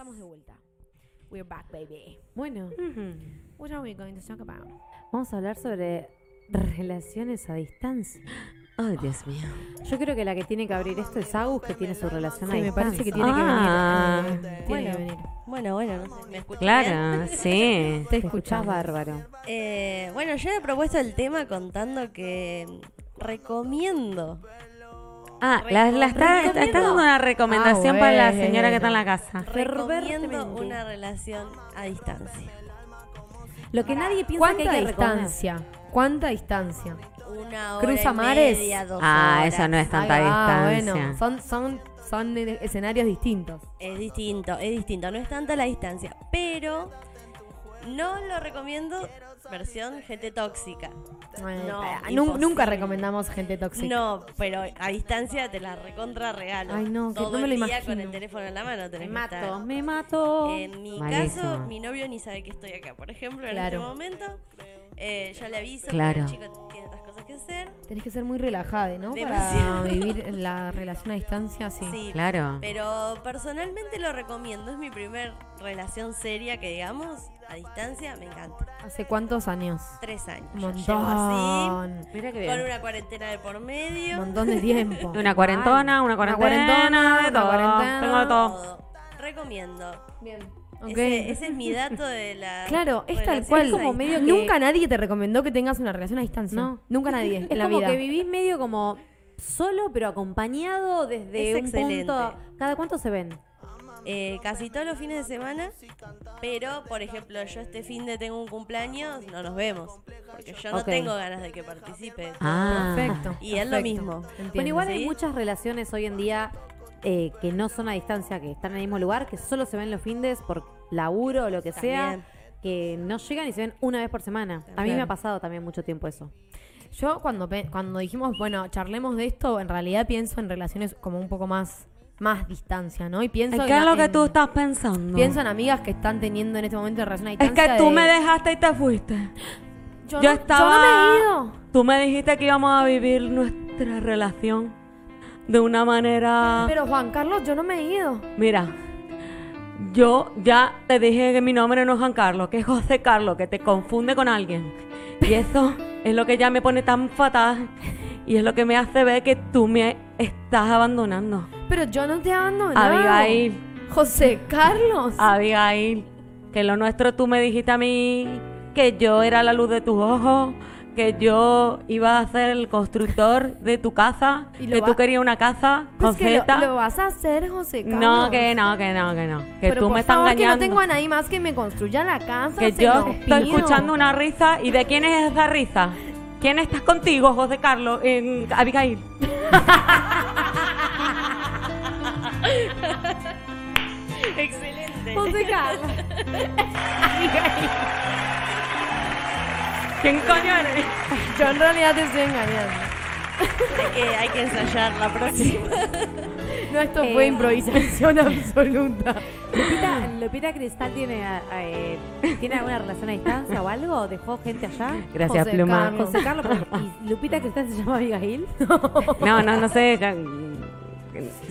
Estamos de vuelta. We're back, baby. Bueno, What are we going to talk about? vamos a hablar sobre relaciones a distancia. Ay, Dios mío. Yo creo que la que tiene que abrir esto es Agus, que tiene su relación a Sí, me distancia. parece que tiene Ah, que venir. eh, tiene bueno. que venir. Bueno, bueno, no sé, ¿me escuchan Claro, bien? sí. Te escuchás bárbaro. Eh, bueno, yo he propuesto el tema contando que recomiendo. Ah, la, la está, está, está dando una recomendación Ah, para la bueno. señora que está en la casa. Recomiendo Fervertemente. una relación a distancia. Lo que nadie piensa que ¿Cuánta hay que recomendar. distancia? ¿Cuánta distancia? Una hora ¿Cruza y mares? media, dos Ah, horas. eso no es tanta Ahí va, distancia. bueno, son, son, son escenarios distintos. Es distinto, es distinto. No es tanta la distancia, pero no lo recomiendo versión gente tóxica. No, imposible. nunca recomendamos gente tóxica. No, pero a distancia te la recontra regalo. Ay, no, que Todo no me lo el día imagino. con el teléfono en la mano tenés Me que estar. mato, me mato. En mi Malísimo. caso, mi novio ni sabe que estoy acá. Por ejemplo, en Claro. este momento, eh, yo le aviso Claro. que el chico tiene otras cosas que hacer. Tenés que ser muy relajada, ¿no? Demasiado. Para vivir la relación a distancia, sí. Sí, Claro. pero personalmente lo recomiendo. Es mi primer relación seria que digamos, a distancia, me encanta. ¿Hace cuántos años? Tres años. Un llevo así, montón. Mira qué con una cuarentena de por Un medio. montón de tiempo. Una cuarentona, una cuarentena, cuarentona, de una todo. cuarentena. Tengo de todo. Todo. Recomiendo. Bien. Ok. Ese, ese es mi dato de la. Claro, es tal cual. a Como medio que... Nunca nadie te recomendó que tengas una relación a distancia. No. Nunca nadie Es en la como vida. que vivís medio como solo, pero acompañado desde Es un excelente. punto. ¿Cada cuánto se ven? Eh, casi todos los fines de semana, pero por ejemplo, yo este fin de tengo un cumpleaños, no nos vemos, porque yo no tengo ganas de que participe. Ah. Perfecto. Y es lo mismo. Entiendo. Bueno, igual hay muchas relaciones hoy en día eh, que no son a distancia, que están en el mismo lugar, que solo se ven los findes por laburo o lo que sea, que no llegan y se ven una vez por semana. A mí me ha pasado también mucho tiempo eso. Yo cuando, pe- cuando dijimos, bueno, charlemos de esto, en realidad pienso en relaciones como un poco más, más distancia, ¿no? Y pienso ¿Qué en, es lo que en- tú estás pensando? Pienso en amigas que están teniendo en este momento relación a Es que tú de- me dejaste y te fuiste. Yo, yo no, estaba- yo no me he ido. Tú me dijiste que íbamos a vivir nuestra relación de una manera... Pero Juan Carlos, yo no me he ido. Mira, yo ya te dije que mi nombre no es Juan Carlos, que es José Carlos, que te confunde con alguien. Y eso es lo que ya me pone tan fatal y es lo que me hace ver que tú me estás abandonando. Pero yo no te he abandonado. Abigail, José Carlos. Abigail, que lo nuestro tú me dijiste a mí que yo era la luz de tus ojos, que yo iba a ser el constructor de tu casa, que tú querías una casa Pues con lo, vas a hacer, José Carlos. No, que no, que no, que no. Que Pero tú por me estás favor, engañando. que no tengo a nadie más que me construya la casa. Que yo estoy escuchando una risa. ¿Y de quién es esa risa? ¿Quién estás contigo, José Carlos? En Abigail. Excelente. José Carlos. ¿Quién coño eres? Yo en realidad te estoy engañando. Hay que, hay que ensayar la próxima. No, esto Eh, fue improvisación absoluta. Lupita, Lupita Cristal tiene, eh, ¿tiene alguna relación a distancia o algo? ¿Dejó gente allá? Gracias, José Pluma. Carlos. José Carlos, ¿y Lupita Cristal se llama Abigail? No, no, no sé. ya-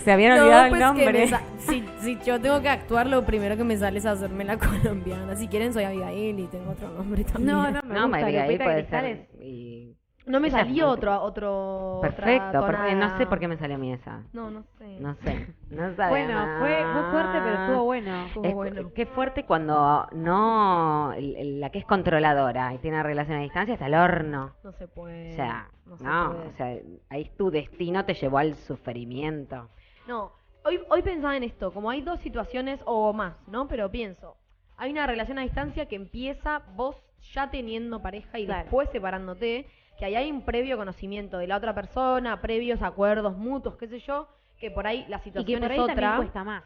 Se habían No, olvidado pues el que me nombre. sa- si, si yo tengo que actuar, lo primero que me sale es hacerme la colombiana. Si quieren, soy Abigail y tengo otro nombre también. No, no, me No, gusta. Abigail Lupita puede Cristal ser. es- y- No me salió otro, Perfecto. No sé por qué me salió a mí esa. No, no sé. No sé. No sabía Bueno, fue, fue fuerte, pero estuvo bueno. Estuvo Es- bueno. Qué fuerte cuando no. la que es controladora y tiene relación a distancia está al horno. No se puede. O sea, no no, se puede. o sea, ahí tu destino te llevó al sufrimiento. No, hoy, hoy pensaba en esto, como hay dos situaciones o más, ¿no? Pero pienso, hay una relación a distancia que empieza vos ya teniendo pareja y Claro. después separándote, que ahí hay un previo conocimiento de la otra persona, previos acuerdos mutuos, qué sé yo, que por ahí la Y que situación por ahí es otra. cuesta más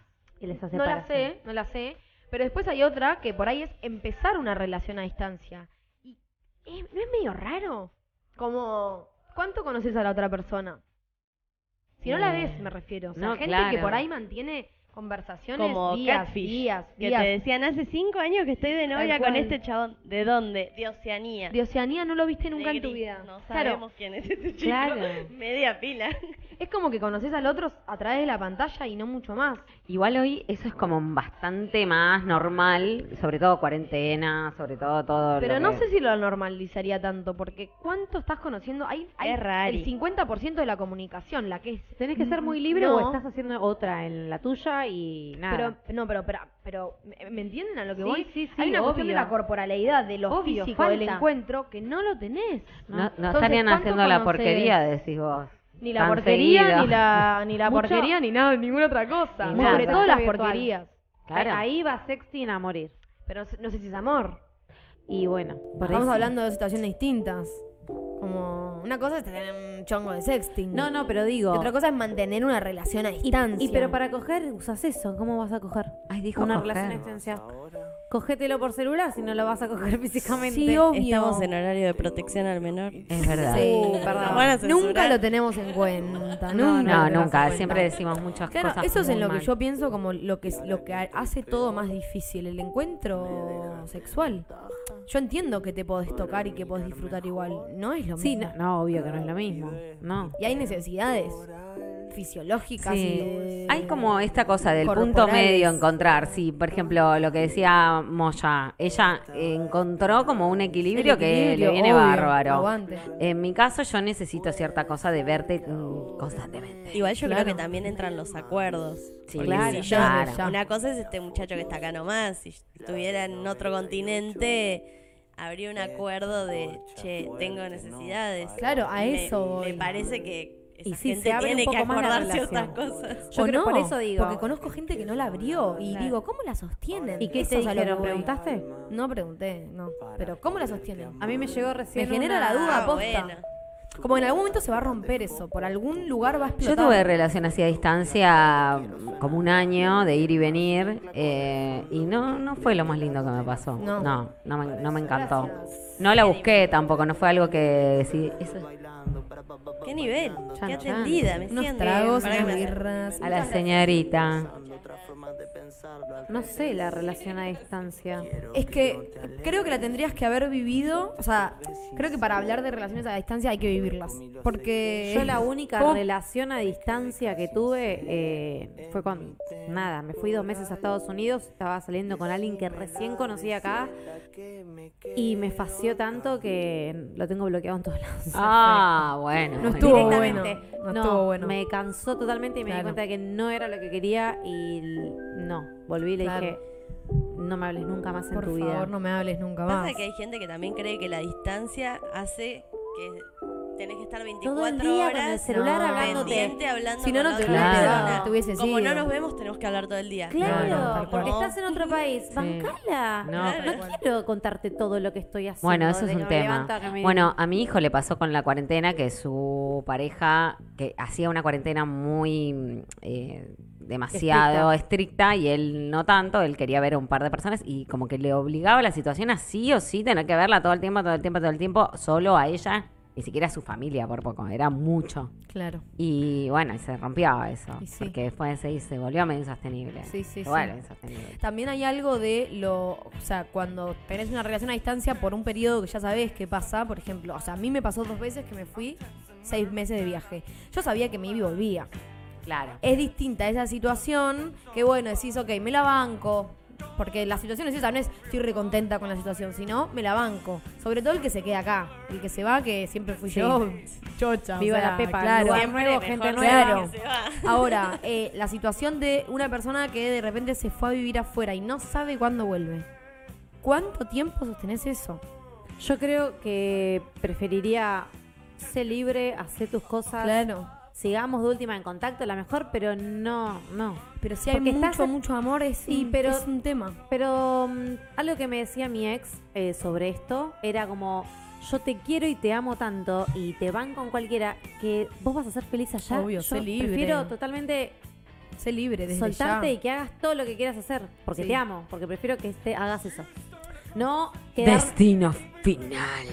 No la sé, no la sé, pero después hay otra que por ahí es empezar una relación a distancia. Y eh, ¿no es medio raro? Como, ¿cuánto conoces a la otra persona? Si no la Eh, ves, me refiero. O sea, no, gente que por ahí mantiene Conversaciones como días, catfish. días, que días. te decían, hace cinco años que estoy de novia con este chabón. ¿De dónde? De Oceanía. De Oceanía no lo viste nunca en tu vida. No claro, sabemos quién es ese chico. Claro. Media pila. es como que conoces al otro a través de la pantalla y no mucho más. Igual hoy eso es como bastante más normal, sobre todo cuarentena, sobre todo todo Pero lo no que- sé si lo normalizaría tanto, porque ¿cuánto estás conociendo? Hay, hay Es el 50% de la comunicación, la que es... Tenés que ser muy libre No. o estás haciendo otra en la tuya y nada. Pero, no, pero, pero, pero, ¿me- ¿me entienden a lo que Sí, voy? sí, sí, Hay una cuestión de la corporalidad, de lo Obvio, físico, del encuentro, que no lo tenés. No, no Entonces, estarían ¿cuánto haciendo la porquería, decís vos. Ni la porquería, seguido. ni la, ni la Mucho- porquería, ni nada, ninguna otra cosa. Sobre todo las Virtual. porquerías. Claro. Ahí va sexting a morir. Pero no sé si es amor. Y bueno, por Estamos hablando de situaciones distintas. Una cosa es tener un chongo de sexting. No, no, pero digo. Y otra cosa es mantener una relación a y, distancia. y pero para coger usas eso. ¿Cómo vas a coger? Ay, dijo una coger. relación a distancia. Cogételo por celular si no lo vas a coger físicamente. Sí, obvio. Estamos en horario de protección al menor. Es verdad. Sí, perdón. Nunca lo tenemos en cuenta. No, nunca. No, nunca. cuenta. Siempre decimos muchas Claro, cosas. eso es en lo mal. que yo pienso como lo que lo que hace todo más difícil, el encuentro sexual. Yo entiendo que te podés tocar y que podés disfrutar igual, no es lo Sí, mismo. no, no, obvio que no es lo mismo. No. Y hay necesidades fisiológicas y Sí. de- Hay como esta cosa del punto medio encontrar. Sí, por ejemplo, lo que decía Moya, ella encontró como un equilibrio, que le viene obvio, bárbaro. aguante. En mi caso, yo necesito cierta cosa de verte mm, constantemente. Igual yo Claro. creo que también entran los acuerdos. Sí, claro, si yo, claro. una cosa es este muchacho que está acá nomás, si estuviera en otro continente, habría un acuerdo de, che, tengo necesidades. Claro, a Me- eso voy. Me, parece que esa Y sí, gente se abre tiene un que más la relación. cosas. Yo ¿O creo no? por eso digo. Porque conozco gente que no la abrió y Claro. digo, ¿cómo la sostienen? ¿Y qué Eso te es a lo que dijeron? ¿Preguntaste? No pregunté, no. Pero ¿cómo la sostienen? A mí me llegó recién. Me genera una- la duda, Ah, posta. bueno. Como en algún momento se va a romper eso, por algún lugar va a explotar. Yo tuve relación así a distancia como un año de ir y venir eh, y no, no fue lo más lindo que me pasó. No. No, no, me, no me encantó. No la busqué tampoco, no fue algo que decidí. eso- ¿Qué nivel? Chan, ¿Qué chan. atendida? Me Unos siento. tragos, Para unas que me- birras. a la señorita. No sé, la relación a distancia. Es que creo que la tendrías que haber vivido. O sea, creo que para hablar de relaciones a distancia hay que vivirlas. Porque. Yo la única ¿Cómo? relación a distancia que tuve eh, fue con nada, me fui dos meses a Estados Unidos, estaba saliendo con alguien que recién conocí acá y me fació tanto que lo tengo bloqueado en todos lados. Ah, bueno. No estuvo Directamente. bueno, no estuvo bueno. Me cansó totalmente y me di cuenta de que no era lo que quería y no, volví y le Claro. dije, no me hables nunca más en Por tu favor, vida. no me hables nunca más. Pasa que hay gente que también cree que la distancia hace que tenés que estar 24 Todo el día con horas el celular No. hablándote. pendiente hablando Si no, con no la te, Claro. hubiese Como sido. no nos vemos, tenemos que hablar todo el día. Claro, No, no, tal porque estás en otro país. Sí. Bancala. No. No, quiero contarte todo lo que estoy haciendo. Bueno, eso es un tema. me- Bueno, a mi hijo le pasó con la cuarentena que su pareja, que hacía una cuarentena muy mm, eh, demasiado estricta. y él no tanto, él quería ver a un par de personas y como que le obligaba la situación a sí o sí tener que verla todo el tiempo, todo el tiempo, todo el tiempo, solo a ella, ni siquiera su familia por poco, era mucho. Claro. Y bueno, y se rompió eso, Y sí. porque después se, se volvió medio insostenible. Sí, sí, sí. insostenible. También hay algo de lo, o sea, cuando tenés una relación a distancia por un periodo que ya sabés qué pasa, por ejemplo, o sea, a mí me pasó dos veces que me fui seis meses de viaje. Yo sabía que me iba y volvía. Claro. Es distinta esa situación que, bueno, decís, ok, me la banco. Porque la situación es esa, no es estoy recontenta con la situación, sino me la banco. Sobre todo el que se queda acá. El que se va, que siempre fui Sí. yo, chocha. o Viva sea, la Pepa, claro. lugar nuevo, gente nueva. Ahora, eh, la situación de una persona que de repente se fue a vivir afuera y no sabe cuándo vuelve. ¿Cuánto tiempo sostenés eso? Yo creo que preferiría ser libre, hacer tus cosas. Claro. Sigamos de última en contacto, la mejor, pero no, no. Pero si hay Porque mucho, estás mucho amor, es, Sí, un, pero- es un tema. Pero mm, algo que me decía mi ex eh, sobre esto era como, yo te quiero y te amo tanto y te van con cualquiera que vos vas a ser feliz allá. Obvio, yo sé libre. prefiero totalmente Sé libre desde soltarte ya. y que hagas todo lo que quieras hacer, porque Sí. te amo, porque prefiero que te hagas eso. No quedar... Destino final.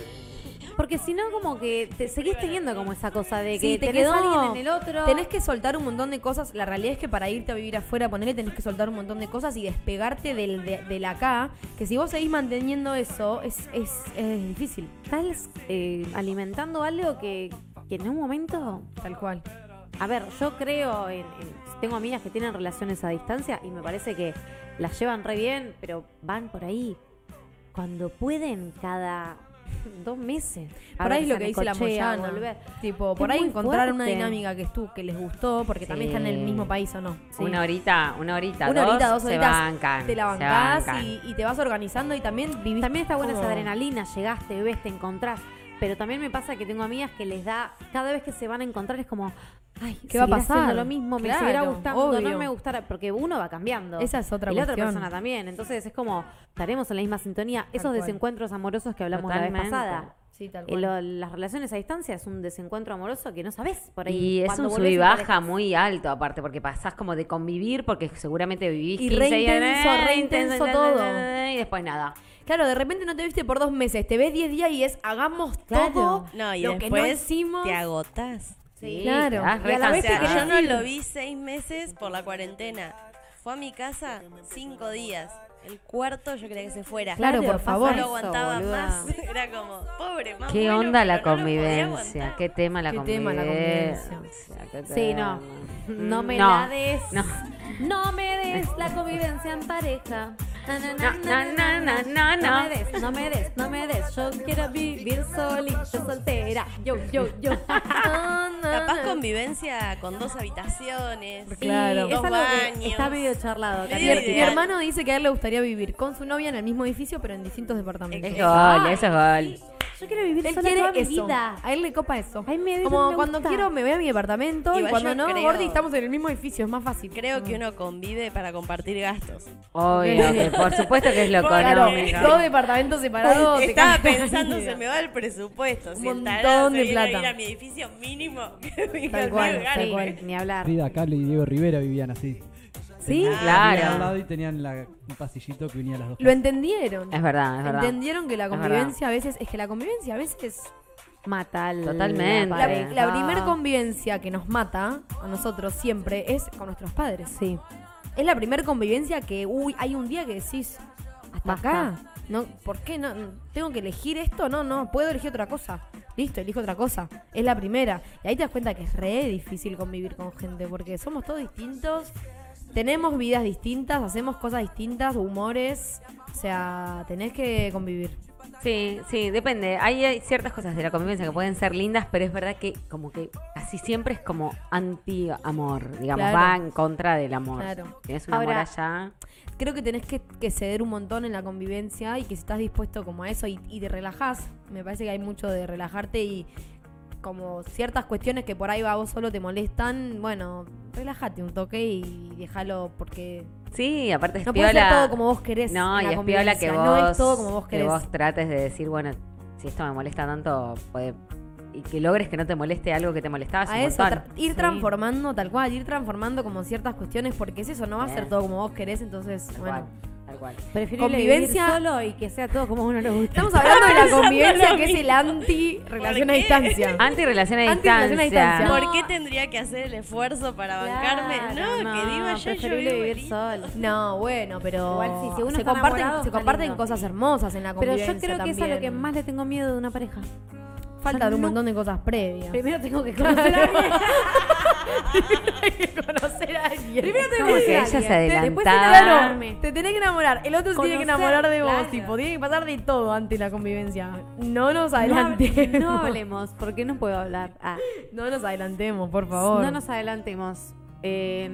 Porque si no, como que te seguís teniendo como esa cosa de que Sí, te tenés quedó- alguien en el otro. Tenés que soltar un montón de cosas. La realidad es que para irte a vivir afuera, ponerle, tenés que soltar un montón de cosas y despegarte del, de, del acá. Que si vos seguís manteniendo eso, es, es, es difícil. Estás eh, alimentando algo que, que en un momento. Tal cual. A ver, yo creo en, en- Tengo amigas que tienen relaciones a distancia y me parece que las llevan re bien, pero van por ahí. Cuando pueden, cada dos meses. A Por ahí es lo que dice la Moyana. volver. Tipo, por Es ahí encontrar una dinámica que, estu que les gustó, porque también están en el mismo país o no. Sí. Una horita, una horita, Una dos, horita, dos se horitas, bancan. te la se bancás bancan. y, y te vas organizando y también vivís. También está buena esa adrenalina, llegaste, ves, te encontrás. Pero también me pasa que tengo amigas que les da, cada vez que se van a encontrar es como, ay, ¿Qué va a pasar? haciendo lo mismo, me Claro, seguirá gustando, obvio. no me gustará, porque uno va cambiando. Esa es otra y la otra persona también. Entonces es como, estaremos en la misma sintonía. Esos cual. desencuentros amorosos que hablamos la vez Totalmente. pasada. Sí, tal Eh, cual. lo- las relaciones a distancia es un desencuentro amoroso que no sabes por ahí. Y es un sub y baja muy alto, aparte, porque pasás como de convivir, porque seguramente vivís Y 15 re días, intenso, re intenso todo. Y después nada. Claro, de repente no te viste por dos meses, te ves 10 días y es hagamos Claro. todo No, y lo que no hicimos. te agotás. Sí, claro. Y a la O vez sea, querés yo no lo vi seis meses por la cuarentena. Fue a mi casa cinco días. El cuarto yo quería que se fuera. Claro, por favor. No lo aguantaba más. Era como, pobre, más ¿Qué bueno, onda la no convivencia? ¿Qué tema la ¿Qué convivencia? tema la convivencia? ¿Qué Sí, no. No me No, la des. no. No me des la convivencia en pareja. No, no. No me des, no me des, no me des. Yo quiero vivir solita, soltera. Yo, yo, yo. Capaz convivencia con dos habitaciones. Claro. Es Dos que baños. está medio charlado. Medio Mi, hermano dice que a él le gustaría vivir con su novia en el mismo edificio, pero en distintos departamentos. Es gol, eso es gol. Yo quiero vivir Él sola quiere toda mi eso. vida. A él le copa eso. Ay, me- Como me cuando gusta. quiero me voy a mi departamento y Igual cuando yo no, creo- Gordi, estamos en el mismo edificio, es más fácil. Creo que uno convive para compartir gastos. Obvio, que por supuesto que es lo Claro, económico. Dos departamentos separados. te Estaba la pensando, vida. se me va el presupuesto. Si Un el tarado montón se de viene a plata. vivir a mi edificio mínimo. Tal cual, tal cual. ni hablar. Frida Kahlo y Diego Rivera vivían así. Sí, Tenían- Claro. al lado y tenían la- un pasillito que unía las dos. lo entendieron. Es verdad, es verdad. Entendieron que la convivencia a veces, es que la convivencia a veces Mata al- Totalmente. La, pareja. la primer convivencia que nos mata a nosotros siempre es con nuestros padres. Sí. Es la primer convivencia que, uy, hay un día que decís, hasta Basta. acá. No, ¿Por qué no? ¿Tengo que elegir esto? No, no, puedo elegir otra cosa. Listo, elijo otra cosa. Es la primera. Y ahí te das cuenta que es re difícil convivir con gente porque somos todos distintos. Tenemos vidas distintas, hacemos cosas distintas, humores. O sea, tenés que convivir. Sí, sí, depende. Hay, hay ciertas cosas de la convivencia que pueden ser lindas, pero es verdad que como que casi siempre es como anti-amor, digamos, Claro. va en contra del amor. Claro. Tienes un amor Ahora- allá. creo que tenés que, que ceder un montón en la convivencia y que si estás dispuesto como a eso y, y te relajás, me parece que hay mucho de relajarte y como ciertas cuestiones que por ahí va vos solo te molestan, bueno, relájate un toque y déjalo porque Sí, aparte es no puede ser todo como vos querés. No, y es piola que vos, No es todo como vos que querés. vos trates de decir, bueno, si esto me molesta tanto, puede, y que logres que no te moleste algo que te molestaba. es a eso, tra- ir Sí. transformando tal cual, ir transformando como ciertas cuestiones porque es eso, no va a ser Bien. todo como vos querés, entonces, Tal bueno. cual, tal cual. Preferible Convivencia- vivir solo y que sea todo como a uno le gusta. Estamos hablando de la convivencia que es el mismo. anti-relación a distancia. Anti-relación a Anti-relación a distancia. ¿Por qué tendría que hacer el esfuerzo para bancarme? Claro, No, que diga yo, yo vivo vivir solo. No, bueno, pero Igual sí, si uno se comparten, se comparten lindo. cosas hermosas en la Pero convivencia yo creo que eso es lo que también. más le tengo miedo de una pareja. falta de un no- montón de cosas previas. Primero tengo que conocer a alguien. conocer a alguien. Primero Como que que conocer a se alguien. Después adelantaba. enamorarme. Te tenés que enamorar. El otro se tiene que enamorar de vos. claro. Tipo, tiene que pasar de todo antes de la convivencia. No nos No, adelantemos. hable- no hablemos, porque no puedo hablar. Ah, No nos adelantemos, por favor. no nos adelantemos. Eh,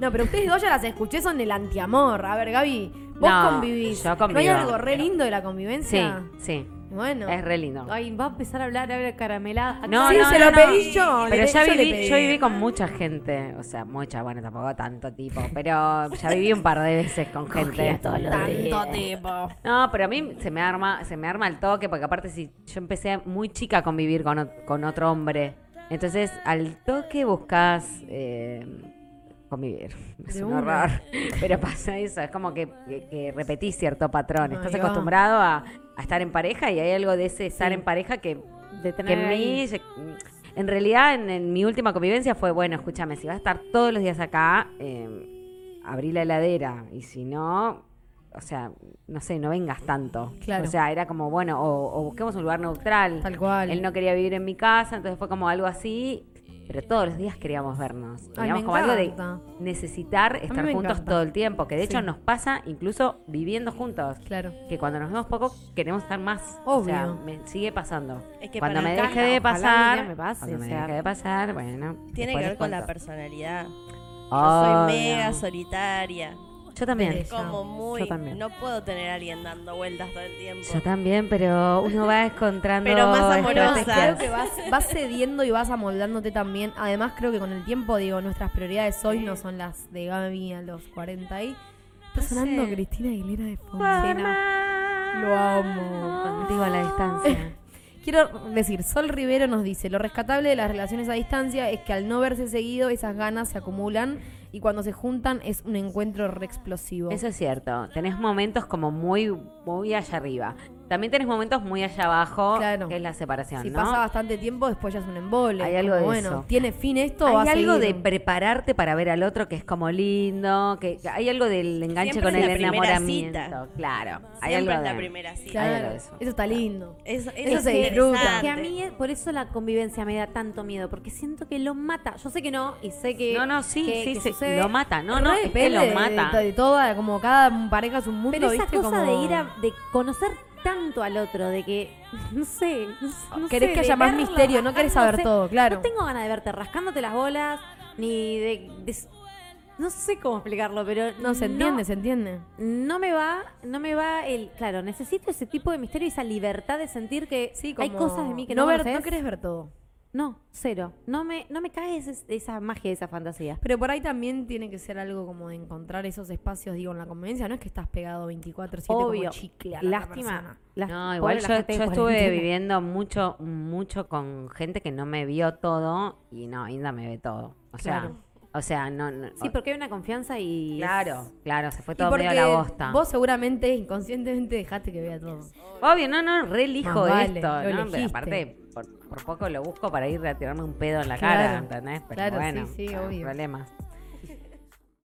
No, pero ustedes dos ya las escuché, son el antiamor. A ver, Gaby, vos No, convivís. yo ¿No hay convivo. algo re lindo de la Sí, convivencia? sí. Bueno. Es re lindo. ay, va a empezar a hablar, a ver, caramelada. No, sí, no, se no, lo no. pedí yo. Pero ya viví, pedí. yo viví con mucha gente, o sea, mucha, bueno, tampoco tanto tipo, pero ya viví un par de veces con gente. Tanto tipo. No, pero a mí se me arma, se me arma el toque, porque aparte si yo empecé muy chica a convivir con, con otro hombre, entonces al toque buscas eh, convivir. Es un horror. Pero pasa eso, es como que, que, que repetís cierto patrón. Estás acostumbrado a, a estar en pareja y hay algo de ese estar Sí. en pareja que de Que en mí, en realidad, en, en mi última convivencia fue, bueno, escúchame, si vas a estar todos los días acá, eh, abrí la heladera. Y si no, o sea, no sé, no vengas tanto. Claro. O sea, era como, bueno, o, o busquemos un lugar neutral. Tal cual. Él no quería vivir en mi casa, entonces fue como algo así. Pero todos los días queríamos vernos. Me como algo de encanta. necesitar estar me juntos encanta. todo el tiempo. Que de hecho Sí. nos pasa incluso viviendo juntos. Claro. Que cuando nos vemos poco queremos estar más. O Obvio. sea, me sigue pasando. Es que cuando me deje de ojalá algún pasar, me pase, cuando o me sea. deje de pasar, bueno. Tiene que ver con la personalidad. Yo soy mega solitaria. Yo también. Como muy. Yo también. No puedo tener a alguien dando vueltas todo el tiempo. Yo también, pero uno va encontrando Pero más amorosa. Creo que vas, vas cediendo y vas amoldándote también. Además, creo que con el tiempo, digo, nuestras prioridades hoy no son las de Gaby a los 40 y... Está No sonando sé. Cristina Aguilera de fondo. Sí, no. Lo amo. Contigo a la distancia. Quiero decir, Sol Rivero nos dice, lo rescatable de las relaciones a distancia es que al no verse seguido, esas ganas se acumulan y cuando se juntan es un encuentro re explosivo. Eso es cierto. Tenés momentos como muy, muy allá arriba. También tenés momentos muy allá abajo, Claro. que es la separación, si ¿no? pasa bastante tiempo, después ya es un embole. Hay algo Como, de bueno, eso. ¿tiene fin esto o Hay va a algo de prepararte para ver al otro que es como lindo, que que hay algo del enganche Siempre con es el la enamoramiento. cita. Claro, hay Siempre algo es la de primera cita. Claro, Hay algo de eso. eso. está lindo. Eso, Eso se es disfruta. Que a mí, eh, por eso la convivencia me da tanto miedo, porque siento que lo mata. Yo sé que no, y sé que. No, no, sí, que- sí, que sí, lo mata. No, no, es que lo de- mata. De, de toda, como cada pareja es un mundo, Pero esa ¿viste? cosa Como- de ir a. de conocer tanto al otro, de que. No sé. No, Querés sé, que haya más verlo, misterio, no querés saber todo, claro. No tengo ganas de verte rascándote las bolas, ni de. de- no sé cómo explicarlo, pero. No, se entiende, se entiende. No me va, no me va el. Claro, necesito ese tipo de misterio y esa libertad de sentir que Sí, hay cosas de mí que no no, ver, no querés ver todo. No, cero. No me, no me cae ese- esa magia, esa fantasía. Pero por ahí también tiene que ser algo como de encontrar esos espacios, digo, en la convivencia. No es que estás pegado 24-7 como Obvio. chicle a la otra Lástima. persona. No, pobre igual la yo, gente yo estuve cuarentena. viviendo mucho, mucho con gente que no me vio todo y no, Inda me ve todo. O sea, Claro. o sea, no, no- Sí, porque hay una confianza y. claro, claro, se fue todo medio a la bosta. vos seguramente inconscientemente dejaste que vea todo. Obvio, no, no, re elijo Más vale, esto, lo ¿no? Pero elegiste. aparte, por, poco lo busco para ir a tirarme un pedo en la Claro, cara, ¿entendés? Pero claro, bueno, sí, sí, obvio. problemas.